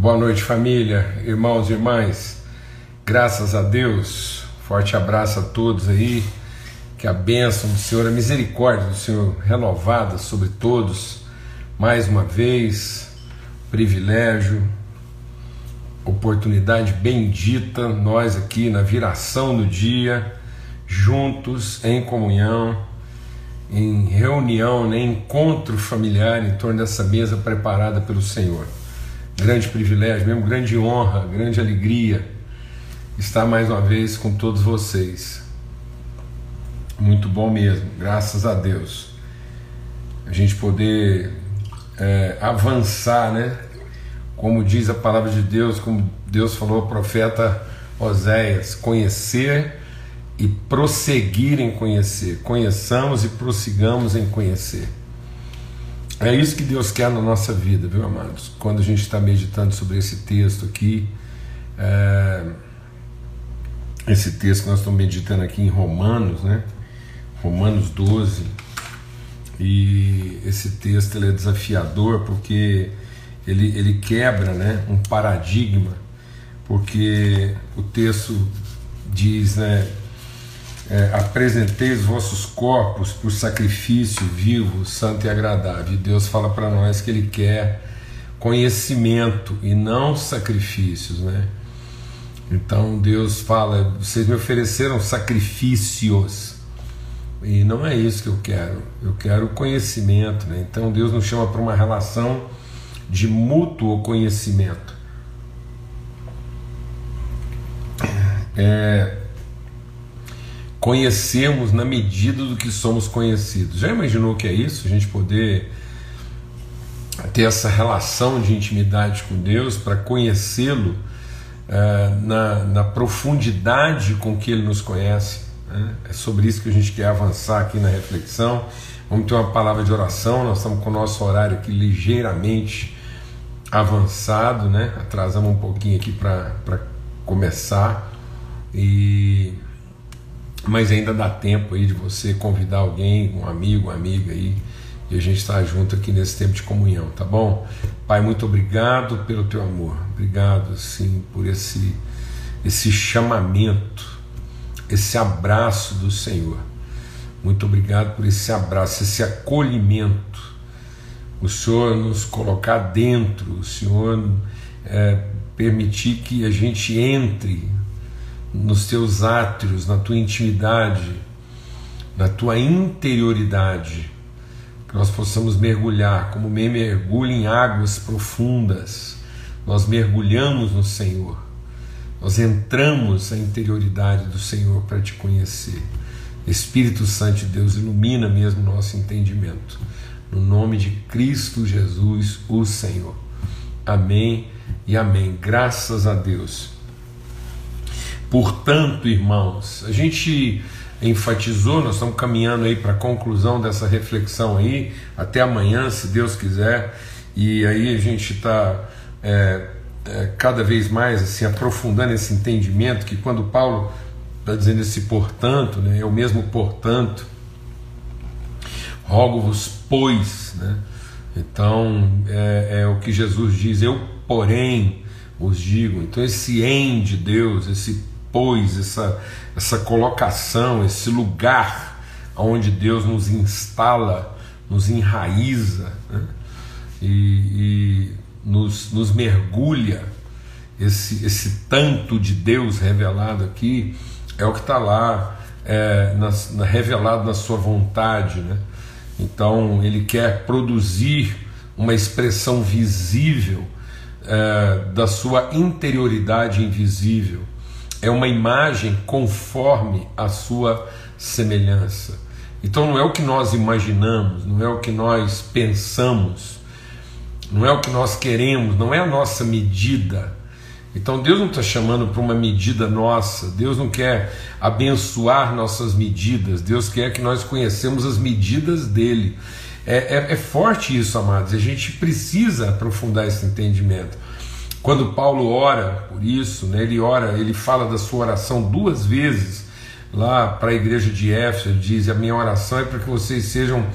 Boa noite, família, irmãos e irmãs. Graças a Deus. Forte abraço a todos aí. Que a bênção do Senhor, a misericórdia do Senhor renovada sobre todos. Mais uma vez, privilégio, oportunidade bendita, nós aqui na viração do dia, juntos em comunhão, em reunião, né, encontro familiar em torno dessa mesa preparada pelo Senhor grande privilégio, mesmo grande honra, grande alegria estar mais uma vez com todos vocês. Muito bom mesmo, graças a Deus. A gente poder é, avançar, né? Como diz a palavra de Deus, como Deus falou ao profeta Oséias, conhecer e prosseguir em conhecer. Conheçamos e prossigamos em conhecer. É isso que Deus quer na nossa vida, viu, amados? Quando a gente está meditando sobre esse texto aqui, é... esse texto que nós estamos meditando aqui em Romanos, né? Romanos 12. E esse texto ele é desafiador porque ele, ele quebra né, um paradigma, porque o texto diz, né? É, apresentei os vossos corpos por sacrifício vivo, santo e agradável. E Deus fala para nós que Ele quer conhecimento e não sacrifícios, né? Então Deus fala: vocês me ofereceram sacrifícios e não é isso que eu quero. Eu quero conhecimento, né? Então Deus nos chama para uma relação de mútuo conhecimento. É, conhecemos na medida do que somos conhecidos. Já imaginou o que é isso? A gente poder ter essa relação de intimidade com Deus para conhecê-lo uh, na, na, profundidade com que Ele nos conhece. Né? É sobre isso que a gente quer avançar aqui na reflexão. Vamos ter uma palavra de oração. Nós estamos com o nosso horário aqui ligeiramente avançado, né? Atrasamos um pouquinho aqui para começar e mas ainda dá tempo aí de você convidar alguém, um amigo, uma amiga aí, e a gente está junto aqui nesse tempo de comunhão, tá bom? Pai, muito obrigado pelo teu amor, obrigado, sim, por esse, esse chamamento, esse abraço do Senhor. Muito obrigado por esse abraço, esse acolhimento. O Senhor nos colocar dentro, o Senhor é, permitir que a gente entre nos teus átrios, na tua intimidade, na tua interioridade, que nós possamos mergulhar, como me mergulho em águas profundas, nós mergulhamos no Senhor, nós entramos na interioridade do Senhor para te conhecer. Espírito Santo de Deus, ilumina mesmo nosso entendimento. No nome de Cristo Jesus, o Senhor. Amém e amém. Graças a Deus. Portanto, irmãos, a gente enfatizou, nós estamos caminhando aí para a conclusão dessa reflexão aí, até amanhã, se Deus quiser, e aí a gente está é, é, cada vez mais assim aprofundando esse entendimento que quando Paulo está dizendo esse portanto, né, é o mesmo portanto, rogo-vos, pois, né? Então é, é o que Jesus diz, eu porém os digo. Então esse em de Deus, esse pois, essa, essa colocação, esse lugar onde Deus nos instala, nos enraiza né? e, e nos, nos, mergulha, esse, esse tanto de Deus revelado aqui, é o que está lá é, na, na, revelado na sua vontade. Né? Então, ele quer produzir uma expressão visível é, da sua interioridade invisível é uma imagem conforme a sua semelhança. Então não é o que nós imaginamos, não é o que nós pensamos, não é o que nós queremos, não é a nossa medida. Então Deus não está chamando para uma medida nossa, Deus não quer abençoar nossas medidas, Deus quer que nós conhecemos as medidas dele. É, é, é forte isso, amados, a gente precisa aprofundar esse entendimento. Quando Paulo ora por isso, né, ele ora, ele fala da sua oração duas vezes lá para a igreja de Éfeso, ele diz: "A minha oração é para que vocês sejam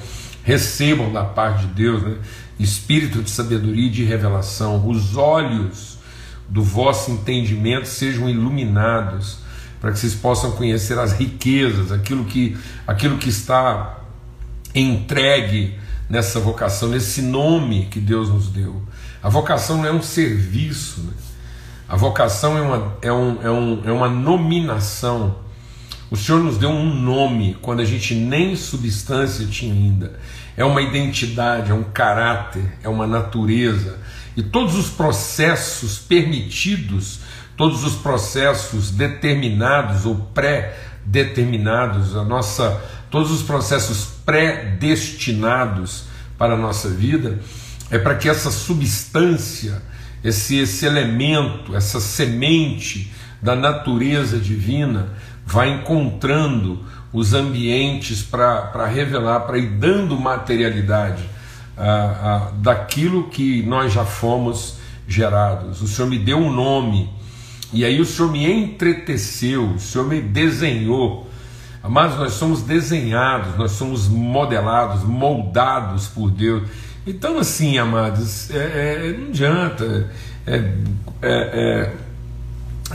recebam da parte de Deus, né, espírito de sabedoria e de revelação, os olhos do vosso entendimento sejam iluminados, para que vocês possam conhecer as riquezas, aquilo que, aquilo que está entregue nessa vocação, nesse nome que Deus nos deu. A vocação não é um serviço, né? a vocação é uma, é, um, é, um, é uma nominação. O Senhor nos deu um nome quando a gente nem substância tinha ainda. É uma identidade, é um caráter, é uma natureza. E todos os processos permitidos, todos os processos determinados ou pré-determinados, a nossa, todos os processos predestinados para a nossa vida, é para que essa substância, esse, esse elemento, essa semente da natureza divina vá encontrando os ambientes para revelar, para ir dando materialidade ah, ah, daquilo que nós já fomos gerados. O Senhor me deu um nome, e aí o Senhor me entreteceu, o Senhor me desenhou. Mas nós somos desenhados, nós somos modelados, moldados por Deus. Então, assim, amados, é, é, não adianta. É, é, é,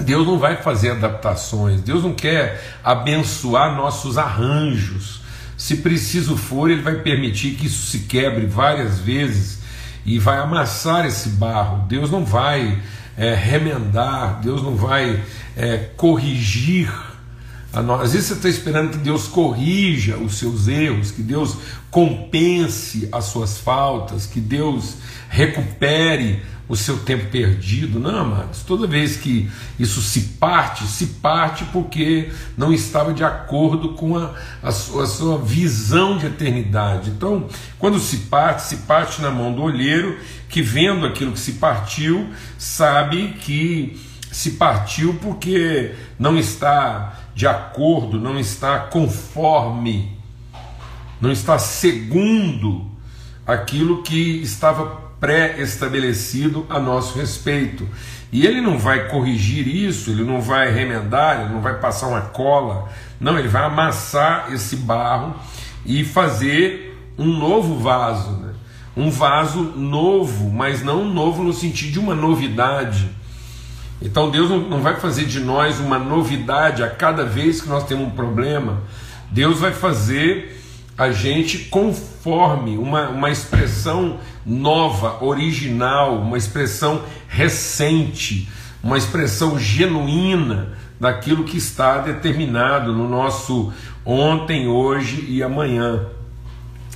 Deus não vai fazer adaptações, Deus não quer abençoar nossos arranjos. Se preciso for, Ele vai permitir que isso se quebre várias vezes e vai amassar esse barro. Deus não vai é, remendar, Deus não vai corrigir às vezes você está esperando que Deus corrija os seus erros, que Deus compense as suas faltas, que Deus recupere o seu tempo perdido. Não, amados, toda vez que isso se parte, se parte porque não estava de acordo com a, a, sua, a sua visão de eternidade. Então, quando se parte, se parte na mão do olheiro, que vendo aquilo que se partiu, sabe que se partiu porque não está de acordo, não está conforme, não está segundo aquilo que estava pré-estabelecido a nosso respeito. E ele não vai corrigir isso, ele não vai remendar, ele não vai passar uma cola, não, ele vai amassar esse barro e fazer um novo vaso, né? um vaso novo, mas não novo no sentido de uma novidade então Deus não vai fazer de nós uma novidade a cada vez que nós temos um problema. Deus vai fazer a gente conforme uma, uma expressão nova, original, uma expressão recente, uma expressão genuína daquilo que está determinado no nosso ontem, hoje e amanhã.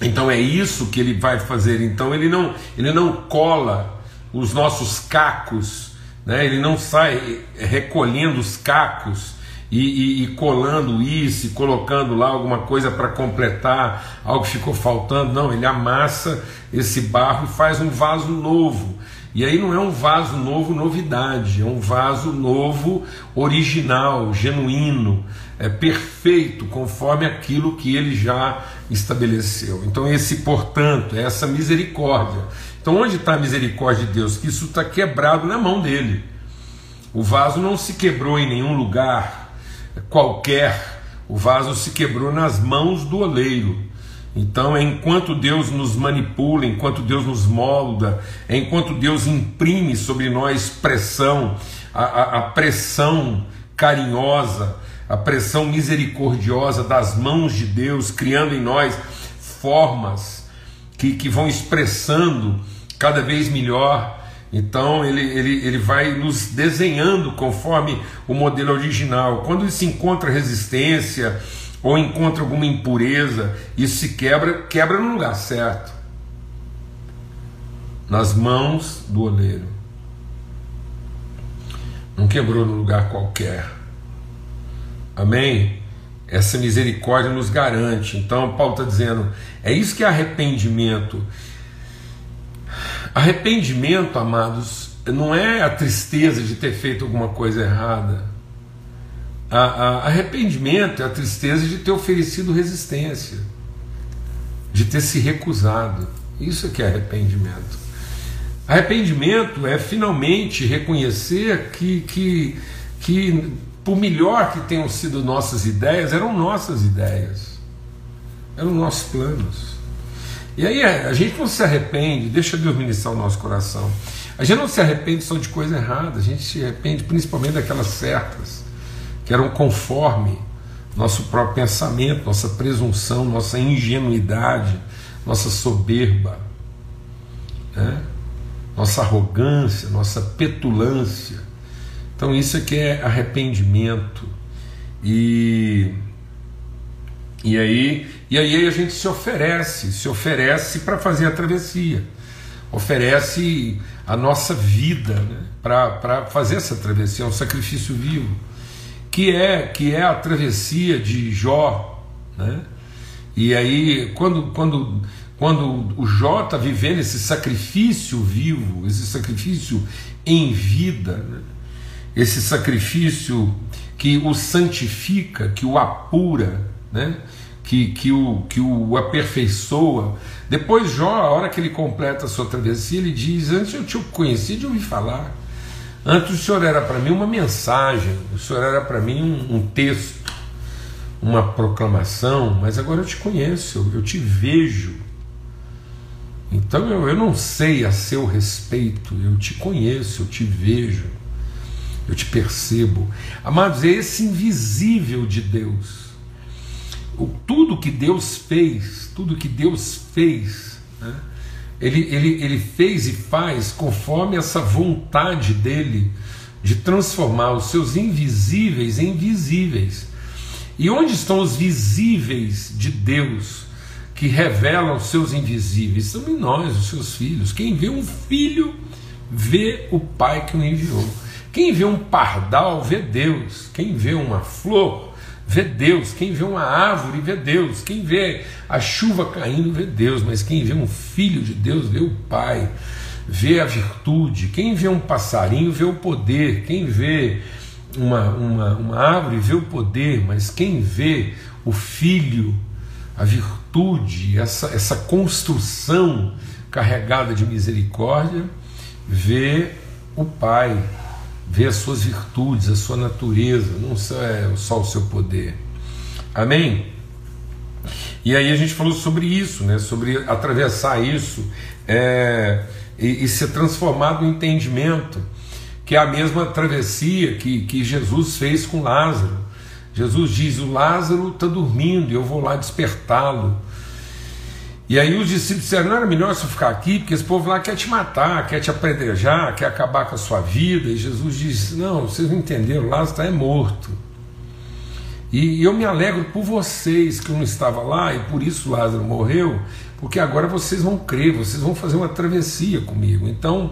Então é isso que ele vai fazer. Então ele não, ele não cola os nossos cacos né? ele não sai recolhendo os cacos e, e, e colando isso e colocando lá alguma coisa para completar algo que ficou faltando, não, ele amassa esse barro e faz um vaso novo. E aí não é um vaso novo, novidade, é um vaso novo, original, genuíno, é perfeito, conforme aquilo que ele já estabeleceu. Então, esse, portanto, é essa misericórdia então, onde está a misericórdia de Deus? Que isso está quebrado na mão dele. O vaso não se quebrou em nenhum lugar qualquer, o vaso se quebrou nas mãos do oleiro. Então, enquanto Deus nos manipula, enquanto Deus nos molda, enquanto Deus imprime sobre nós pressão, a, a, a pressão carinhosa, a pressão misericordiosa das mãos de Deus, criando em nós formas que, que vão expressando cada vez melhor. Então ele, ele, ele vai nos desenhando conforme o modelo original. Quando se encontra resistência ou encontra alguma impureza, isso se quebra, quebra no lugar certo. Nas mãos do oleiro. Não quebrou no lugar qualquer. Amém? Essa misericórdia nos garante. Então, Paulo está dizendo: é isso que é arrependimento. Arrependimento, amados, não é a tristeza de ter feito alguma coisa errada. A, a, arrependimento é a tristeza de ter oferecido resistência, de ter se recusado. Isso é que é arrependimento. Arrependimento é finalmente reconhecer que, que, que, por melhor que tenham sido nossas ideias, eram nossas ideias, eram nossos planos. E aí a gente não se arrepende, deixa Deus ministrar o nosso coração. A gente não se arrepende só de coisa errada, a gente se arrepende principalmente daquelas certas, que eram conforme nosso próprio pensamento, nossa presunção, nossa ingenuidade, nossa soberba, né? nossa arrogância, nossa petulância. Então isso é que é arrependimento. E, e, aí, e aí a gente se oferece, se oferece para fazer a travessia, oferece a nossa vida né, para fazer essa travessia, é um sacrifício vivo que é que é a travessia de Jó, né? E aí quando quando quando o Jó está vivendo esse sacrifício vivo, esse sacrifício em vida, né? esse sacrifício que o santifica, que o apura, né? que, que, o, que o aperfeiçoa. Depois, Jó, a hora que ele completa a sua travessia, ele diz: Antes eu te conheci de ouvir falar, Antes o Senhor era para mim uma mensagem, o Senhor era para mim um, um, texto, uma proclamação, mas agora eu te conheço, eu, eu te vejo. Então eu, eu não sei a seu respeito, eu te conheço, eu te vejo, eu te percebo. Amados, é esse invisível de Deus. Tudo que Deus fez, tudo que Deus fez, né? ele, ele, ele fez e faz conforme essa vontade dele de transformar os seus invisíveis em visíveis. E onde estão os visíveis de Deus que revelam os seus invisíveis? São em nós, os seus filhos. Quem vê um filho, vê o Pai que o enviou. Quem vê um pardal, vê Deus. Quem vê uma flor, vê Deus. Quem vê uma árvore, vê Deus. Quem vê a chuva caindo, vê Deus. Mas quem vê um filho de Deus, vê o Pai, vê a virtude. Quem vê um passarinho, vê o poder. Quem vê uma, uma, uma árvore, vê o poder. Mas quem vê o filho, a virtude, essa, essa construção carregada de misericórdia, vê o Pai vê as suas virtudes, a sua natureza, não só, é só o seu poder. Amém? E aí a gente falou sobre isso, né? sobre atravessar isso é, e, e, ser transformado no entendimento, que é a mesma travessia que, que Jesus fez com Lázaro. Jesus diz: O Lázaro está dormindo eu vou lá despertá-lo. E aí os discípulos disseram: não era melhor você ficar aqui, porque esse povo lá quer te matar, quer te apedrejar, quer acabar com a sua vida. E Jesus disse: não, vocês não entenderam, Lázaro é morto. E eu me alegro por vocês que eu não estava lá e por isso Lázaro morreu, porque agora vocês vão crer, vocês vão fazer uma travessia comigo. Então,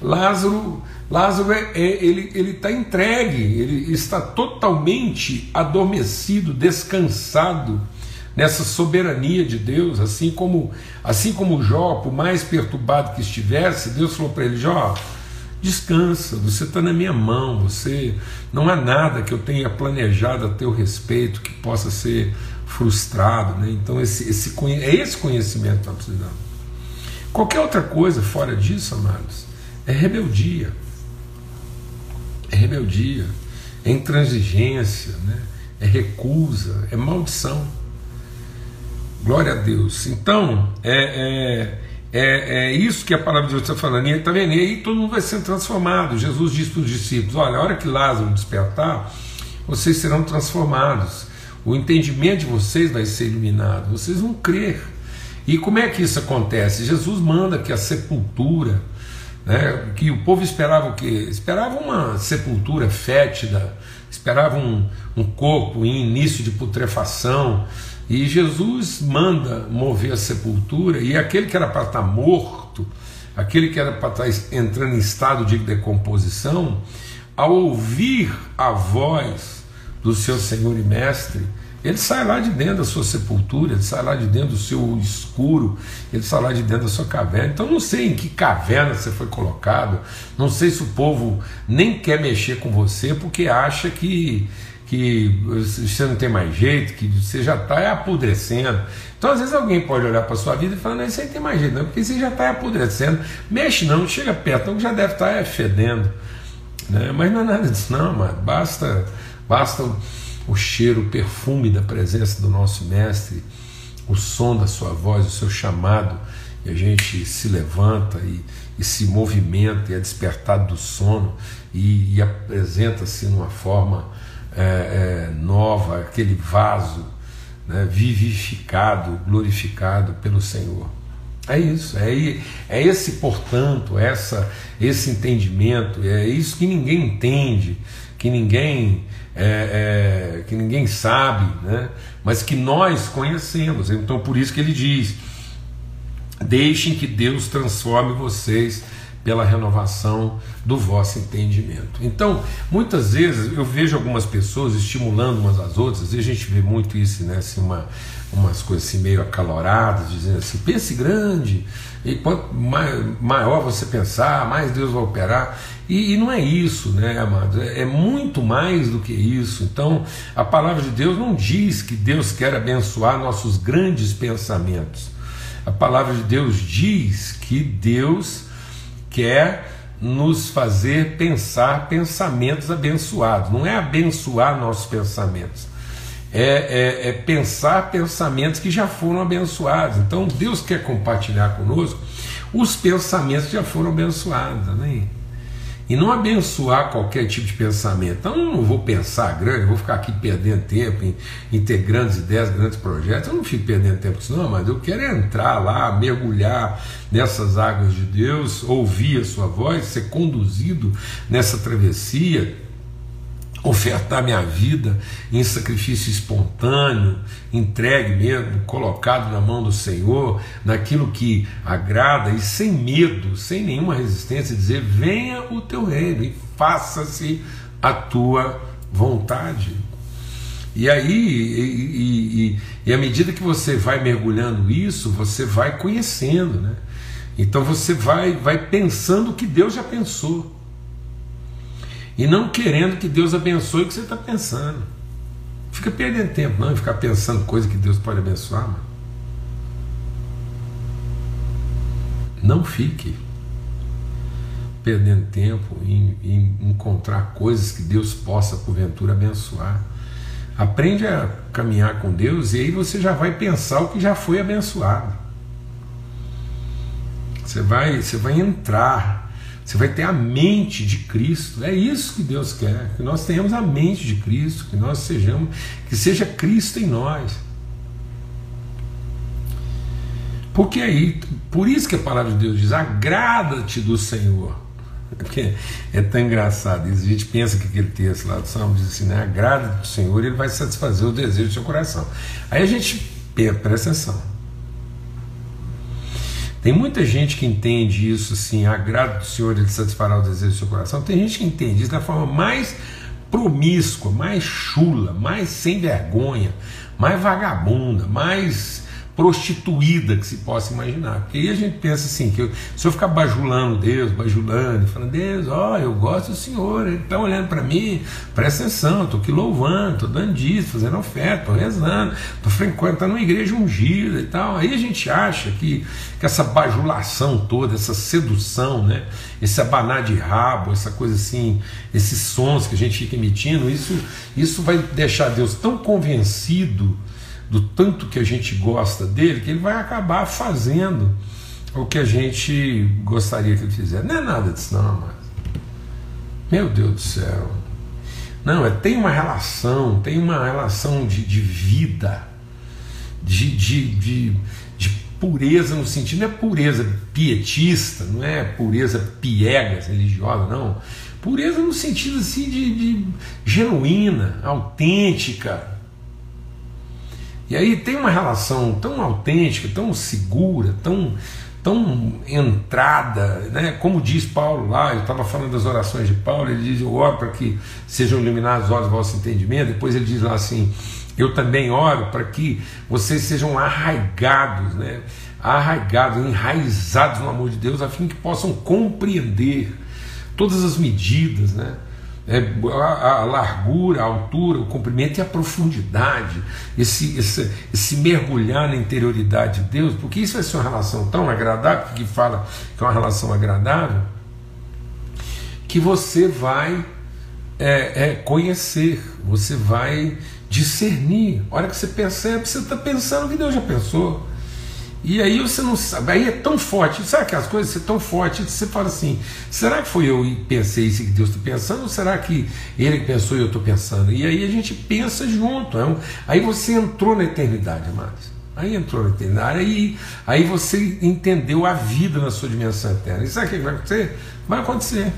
Lázaro, Lázaro é, é ele está entregue, ele está totalmente adormecido, descansado nessa soberania de Deus, assim como assim como Jó, por mais perturbado que estivesse, Deus falou para ele: Jó, descansa, você está na minha mão, você não há nada que eu tenha planejado a teu respeito que possa ser frustrado, né? Então esse, esse é esse conhecimento que nós precisamos. Qualquer outra coisa fora disso, amados, é rebeldia, é rebeldia, é intransigência, né? é recusa, é maldição. Glória a Deus. Então, é, é, é, é isso que a palavra de Deus está falando. E está vendo? E aí todo mundo vai sendo transformado. Jesus disse para os discípulos: Olha, a hora que Lázaro despertar, vocês serão transformados. O entendimento de vocês vai ser iluminado. Vocês vão crer. E como é que isso acontece? Jesus manda que a sepultura, né, que o povo esperava o quê? Esperava uma sepultura fétida, esperava um, um corpo em início de putrefação e Jesus manda mover a sepultura, e aquele que era para estar morto, aquele que era para estar entrando em estado de decomposição, ao ouvir a voz do seu Senhor e Mestre, ele sai lá de dentro da sua sepultura, ele sai lá de dentro do seu escuro, ele sai lá de dentro da sua caverna. Então não sei em que caverna você foi colocado, não sei se o povo nem quer mexer com você porque acha que que você não tem mais jeito, que você já está apodrecendo. Então, às vezes, alguém pode olhar para sua vida e falar: Não, isso aí tem mais jeito, não, porque você já está apodrecendo. Mexe não, chega perto, então já deve estar tá fedendo. Né? Mas não é nada disso, não, mano. Basta, basta o, o cheiro, o perfume da presença do nosso Mestre, o som da sua voz, o seu chamado, e a gente se levanta e, esse movimento e é despertado do sono e, e apresenta-se numa forma é, é, nova, aquele vaso né, vivificado, glorificado pelo Senhor. É isso, é, é esse, portanto, essa, esse entendimento, é isso que ninguém entende, que ninguém, é, é, que ninguém sabe, né? mas que nós conhecemos. Então, por isso que ele diz: deixem que Deus transforme vocês pela renovação do vosso entendimento. Então, muitas vezes eu vejo algumas pessoas estimulando umas às outras, e a gente vê muito isso, né? Assim, uma, umas coisas assim meio acaloradas, dizendo assim: pense grande, e quanto maior você pensar, mais Deus vai operar. E, e não é isso, né, amados? É, é muito mais do que isso. Então, a palavra de Deus não diz que Deus quer abençoar nossos grandes pensamentos. A palavra de Deus diz que Deus quer nos fazer pensar pensamentos abençoados. Não é abençoar nossos pensamentos, é, é, é, pensar pensamentos que já foram abençoados. Então Deus quer compartilhar conosco os pensamentos que já foram abençoados. Amém? E não abençoar qualquer tipo de pensamento. Então eu não vou pensar grande, vou ficar aqui perdendo tempo em, em, ter grandes ideias, grandes projetos. Eu não fico perdendo tempo com isso, não, mas eu quero entrar lá, mergulhar nessas águas de Deus, ouvir a sua voz, ser conduzido nessa travessia ofertar minha vida em sacrifício espontâneo, entregue mesmo, colocado na mão do Senhor, naquilo que agrada e sem medo, sem nenhuma resistência, dizer: venha o teu reino e faça-se a tua vontade. E aí, e, e, e, à medida que você vai mergulhando isso, você vai conhecendo, né? Então você vai, vai pensando o que Deus já pensou e não querendo que Deus abençoe o que você está pensando. Fica perdendo tempo, não, e ficar pensando coisa que Deus pode abençoar, mano. Não fique perdendo tempo em, em, encontrar coisas que Deus possa, porventura, abençoar. Aprende a caminhar com Deus e aí você já vai pensar o que já foi abençoado. Você vai, você vai entrar você vai ter a mente de Cristo. É isso que Deus quer, que nós tenhamos a mente de Cristo, que nós sejamos, que seja Cristo em nós. Porque aí, por isso que a palavra de Deus diz: agrada-te do Senhor. Porque é tão engraçado isso. A gente pensa que aquele texto lá do Salmo diz assim: né? agrada-te do Senhor, ele vai satisfazer o desejo do seu coração. Aí a gente presta atenção. Tem muita gente que entende isso assim, agrado do Senhor, ele satisfará o desejo do seu coração. Tem gente que entende isso da forma mais promíscua, mais chula, mais sem vergonha, mais vagabunda, mais prostituída que se possa imaginar. Porque aí a gente pensa assim, que eu, se eu ficar bajulando Deus, bajulando, falando, Deus, ó, eu gosto do Senhor, Ele está olhando para mim, presta atenção, estou aqui louvando, estou dando disso, fazendo oferta, estou rezando, estou frequentando uma igreja ungida e tal. Aí a gente acha que, que essa bajulação toda, essa sedução, né, esse abanar de rabo, essa coisa assim, esses sons que a gente fica emitindo, isso, isso vai deixar Deus tão convencido do tanto que a gente gosta dele, que ele vai acabar fazendo o que a gente gostaria que ele fizesse. Não é nada disso, não, mas. Meu Deus do céu. Não, é, tem uma relação, tem uma relação de, de vida, de, de, de, de pureza no sentido, não é pureza pietista, não é pureza piegas religiosa, não. Pureza no sentido assim de, de genuína, autêntica, e aí tem uma relação tão autêntica, tão segura, tão, tão entrada, né? como diz Paulo lá, eu estava falando das orações de Paulo, ele diz: Eu oro para que sejam iluminados os olhos do vosso entendimento. Depois ele diz lá assim: Eu também oro para que vocês sejam arraigados, né? arraigados, enraizados no amor de Deus, a fim que possam compreender todas as medidas, né? É, a, largura, a altura, o comprimento e a profundidade, esse, esse, esse, mergulhar na interioridade de Deus, porque isso vai ser uma relação tão agradável, que fala que é uma relação agradável, que você vai é, é, conhecer, você vai discernir. A hora que você percebe, você está pensando que Deus já pensou. E aí você não sabe, aí é tão forte, sabe aquelas coisas, ser tão forte, você fala assim, será que foi eu e pensei isso que Deus está pensando, ou será que ele pensou e eu estou pensando? E aí a gente pensa junto, é um, aí você entrou na eternidade, amados. Aí entrou na eternidade, aí, aí você entendeu a vida na sua dimensão eterna. E sabe o que vai acontecer? Vai acontecer.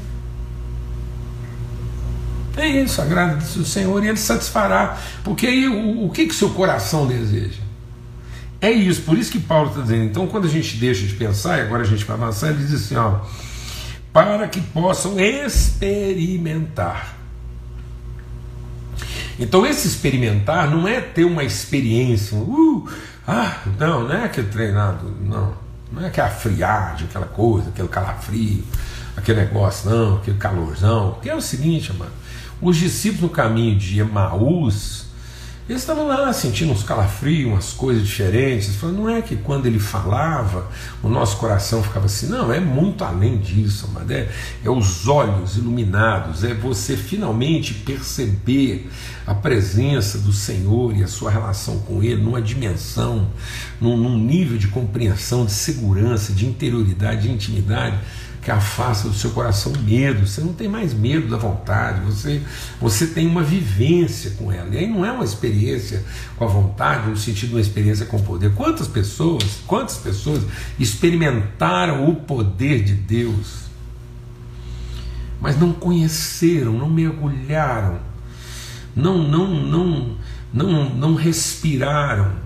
É isso, agrada-se o Senhor e Ele satisfará. Porque aí o, o que, que seu coração deseja? É isso, por isso que Paulo está dizendo. Então, quando a gente deixa de pensar, e agora a gente vai avançar, ele diz assim: ó, para que possam experimentar. Então, esse experimentar não é ter uma experiência, uh, ah, não, não é aquele treinado, não, não é aquela friagem, aquela coisa, aquele calafrio, aquele negócio, não, aquele calorzão. Porque é o seguinte, mano, os discípulos no caminho de Emaús, eles estavam lá sentindo uns calafrios, umas coisas diferentes. Falando, não é que quando ele falava, o nosso coração ficava assim. Não, é muito além disso, mas é, é os olhos iluminados, é você finalmente perceber a presença do Senhor e a sua relação com Ele numa dimensão, num, num nível de compreensão, de segurança, de interioridade, de intimidade que afasta do seu coração medo. Você não tem mais medo da vontade, você, você tem uma vivência com ela. E aí não é uma experiência com a vontade, no sentido de uma experiência com o poder. Quantas pessoas, quantas pessoas experimentaram o poder de Deus, mas não conheceram, não mergulharam, não, não, não, não, não respiraram.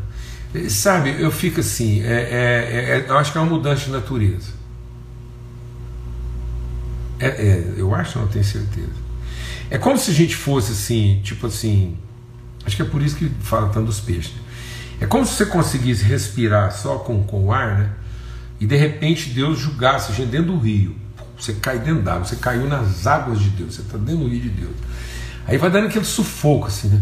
Sabe, eu fico assim, é, é, é, eu acho que é uma mudança de natureza. É, é, eu acho, não tenho certeza. É como se a gente fosse assim, tipo assim. Acho que é por isso que fala tanto dos peixes. É como se você conseguisse respirar só com, com o ar, né? E de repente Deus julgasse a gente dentro do rio. Você cai dentro d'água, você caiu nas águas de Deus, você está dentro do rio de Deus. Aí vai dando aquele sufoco, assim, né?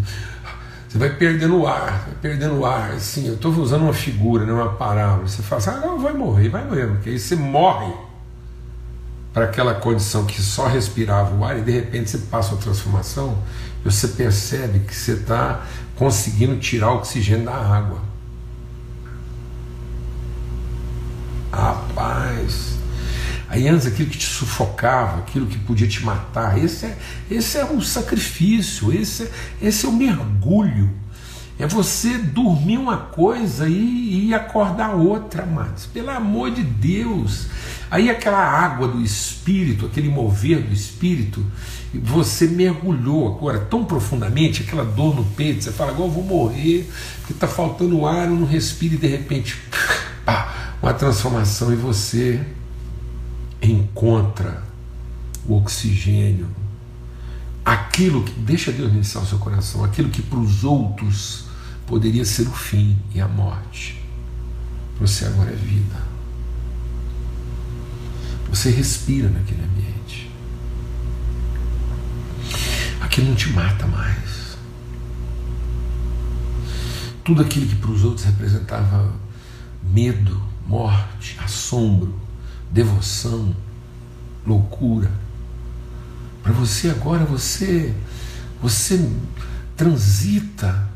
Você vai perdendo o ar, vai perdendo o ar, assim. Eu estou usando uma figura, né, uma parábola. Você fala assim, ah, não, vai morrer, vai morrer, porque aí você morre para aquela condição que só respirava o ar e de repente você passa uma transformação você percebe que você está conseguindo tirar o oxigênio da água. Rapaz, aí antes aquilo que te sufocava, aquilo que podia te matar, esse é, esse é um sacrifício, esse é, esse é o mergulho é você dormir uma coisa e, e acordar outra, amados. Pelo amor de Deus. Aí aquela água do Espírito, aquele mover do Espírito, você mergulhou agora tão profundamente, aquela dor no peito, você fala, agora eu vou morrer, porque está faltando ar, eu não respiro, e de repente, pá, uma transformação e você encontra o oxigênio, aquilo que, deixa Deus iniciar o seu coração, aquilo que para os outros poderia ser o fim e a morte. Você agora é vida. Você respira naquele ambiente. Aquilo não te mata mais. Tudo aquilo que para os outros representava medo, morte, assombro, devoção, loucura. Para você agora você você transita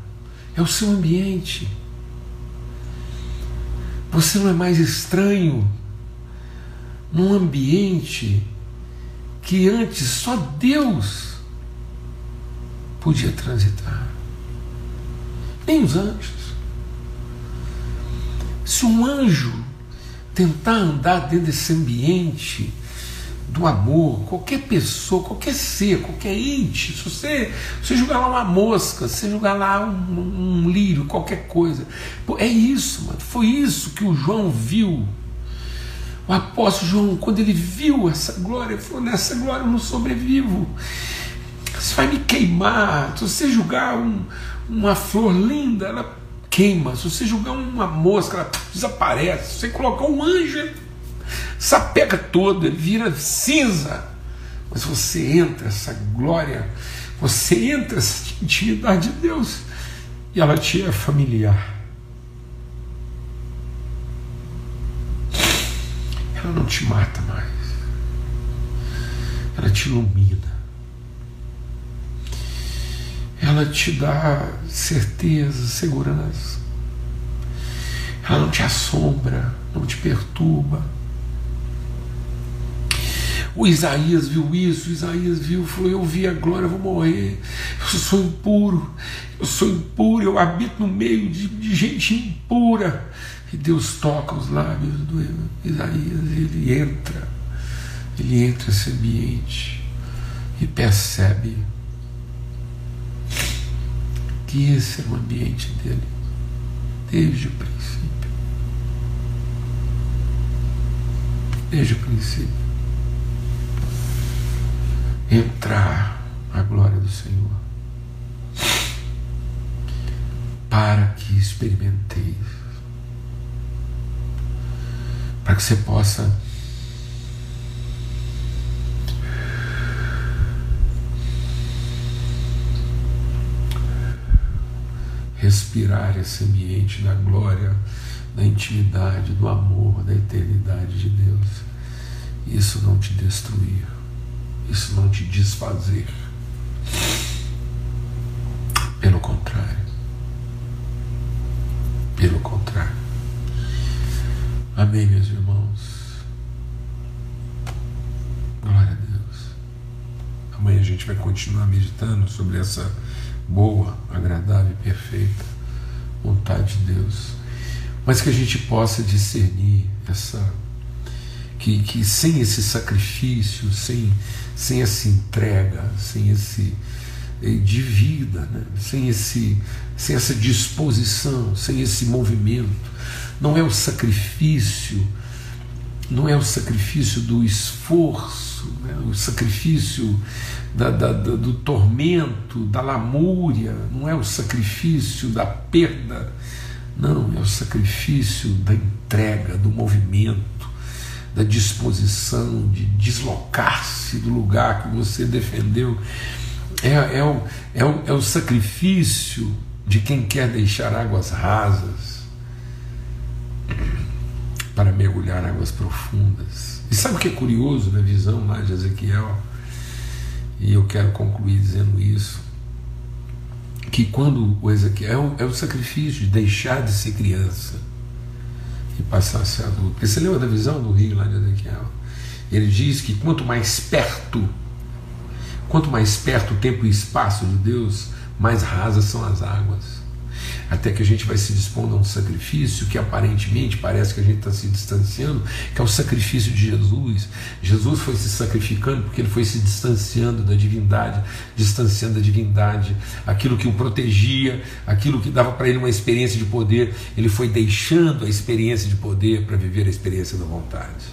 é o seu ambiente. Você não é mais estranho num ambiente que antes só Deus podia transitar. Nem os anjos. Se um anjo tentar andar dentro desse ambiente do amor, qualquer pessoa, qualquer ser, qualquer ente, se você, você jogar lá uma mosca, se jogar lá um, um lírio, qualquer coisa, Pô, é isso, mano. foi isso que o João viu. O apóstolo João, quando ele viu essa glória, ele falou: nessa glória eu não sobrevivo. Você vai me queimar. Se você jogar um, uma flor linda, ela queima. Se você jogar uma mosca, ela desaparece. Se você colocar um anjo, sapeca todo, ele vira cinza. Mas você entra essa glória, você entra essa intimidade de Deus e ela te é familiar. Ela não te mata mais, ela te ilumina, ela te dá certeza, segurança, ela não te assombra, não te perturba. O Isaías viu isso, o Isaías viu, falou: Eu vi a glória, eu vou morrer. Eu sou impuro, eu sou impuro, eu habito no meio de, de gente impura. E Deus toca os lábios do Isaías, ele entra, ele entra nesse ambiente e percebe que esse é o ambiente dele, desde o princípio. Desde o princípio entrar a glória do Senhor, para que experimenteis, para que você possa respirar esse ambiente da glória, da intimidade, do amor, da eternidade de Deus. Isso não te destruir isso não te desfazer. Pelo contrário. Pelo contrário. Amém, meus irmãos. Glória a Deus. Amanhã a gente vai continuar meditando sobre essa boa, agradável e perfeita vontade de Deus. Mas que a gente possa discernir essa que, que sem esse sacrifício, sem, sem essa entrega, sem esse eh, de vida, né? sem, esse, sem essa disposição, sem esse movimento, não é o sacrifício, não é o sacrifício do esforço, né? o sacrifício da, da, da, do tormento, da lamúria, não é o sacrifício da perda, não, é o sacrifício da entrega, do movimento da disposição de deslocar-se do lugar que você defendeu. É, é, o, é, o, é o sacrifício de quem quer deixar águas rasas para mergulhar águas profundas. E sabe o que é curioso na visão lá de Ezequiel? E eu quero concluir dizendo isso. Que quando o Ezequiel é o sacrifício de deixar de ser criança e passar a adulto. Porque você lembra da visão do rio lá de Ezequiel? Ele diz que quanto mais perto, quanto mais perto o tempo e espaço de Deus, mais rasas são as águas até que a gente vai se dispondo a um sacrifício que aparentemente parece que a gente está se distanciando, que é o sacrifício de Jesus. Jesus foi se sacrificando porque ele foi se distanciando da divindade, distanciando da divindade, aquilo que o protegia, aquilo que dava para ele uma experiência de poder, ele foi deixando a experiência de poder para viver a experiência da vontade.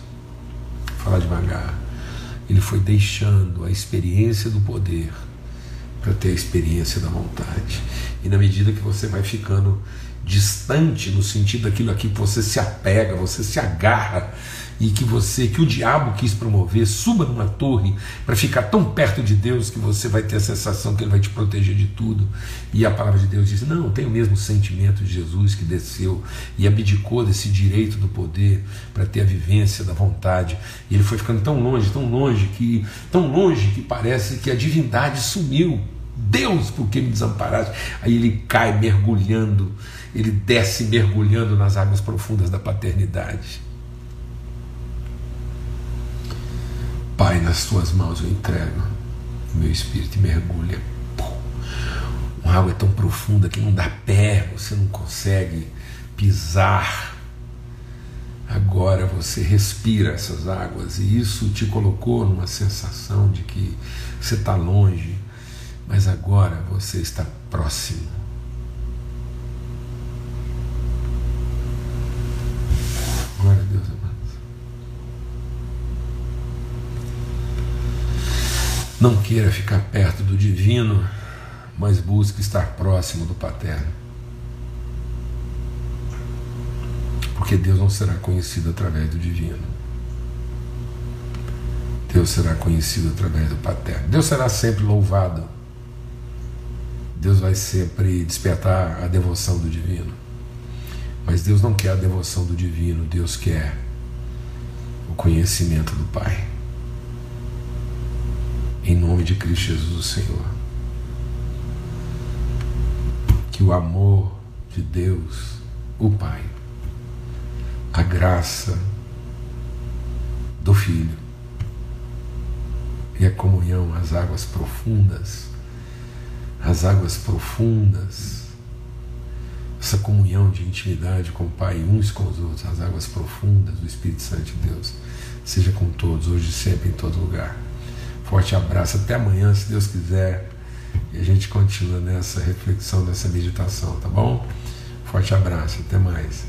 Vou falar devagar. Ele foi deixando a experiência do poder para ter a experiência da vontade. E na medida que você vai ficando distante no sentido daquilo aqui que você se apega, você se agarra e que você, que o diabo quis promover, suba numa torre para ficar tão perto de Deus que você vai ter a sensação que ele vai te proteger de tudo. E a palavra de Deus diz: "Não, tem o mesmo sentimento de Jesus que desceu e abdicou desse direito do poder para ter a vivência da vontade". E ele foi ficando tão longe, tão longe que tão longe que parece que a divindade sumiu. Deus, por que me desamparaste? Aí ele cai mergulhando, ele desce mergulhando nas águas profundas da paternidade. Pai, nas tuas mãos eu entrego meu espírito mergulha. Uma água é tão profunda que não dá pé, você não consegue pisar. Agora você respira essas águas e isso te colocou numa sensação de que você está longe, mas agora você está próximo. Glória a Deus, amados. Não queira ficar perto do divino, mas busque estar próximo do paterno. Porque Deus não será conhecido através do divino. Deus será conhecido através do paterno. Deus será sempre louvado Deus vai sempre despertar a devoção do divino. Mas Deus não quer a devoção do divino, Deus quer o conhecimento do Pai. Em nome de Cristo Jesus, o Senhor. Que o amor de Deus, o Pai, a graça do Filho e a comunhão às águas profundas, as águas profundas, essa comunhão de intimidade com o Pai uns com os outros, as águas profundas do Espírito Santo de Deus, seja com todos, hoje e sempre, em todo lugar. Forte abraço, até amanhã, se Deus quiser, e a gente continua nessa reflexão, nessa meditação, tá bom? Forte abraço, até mais.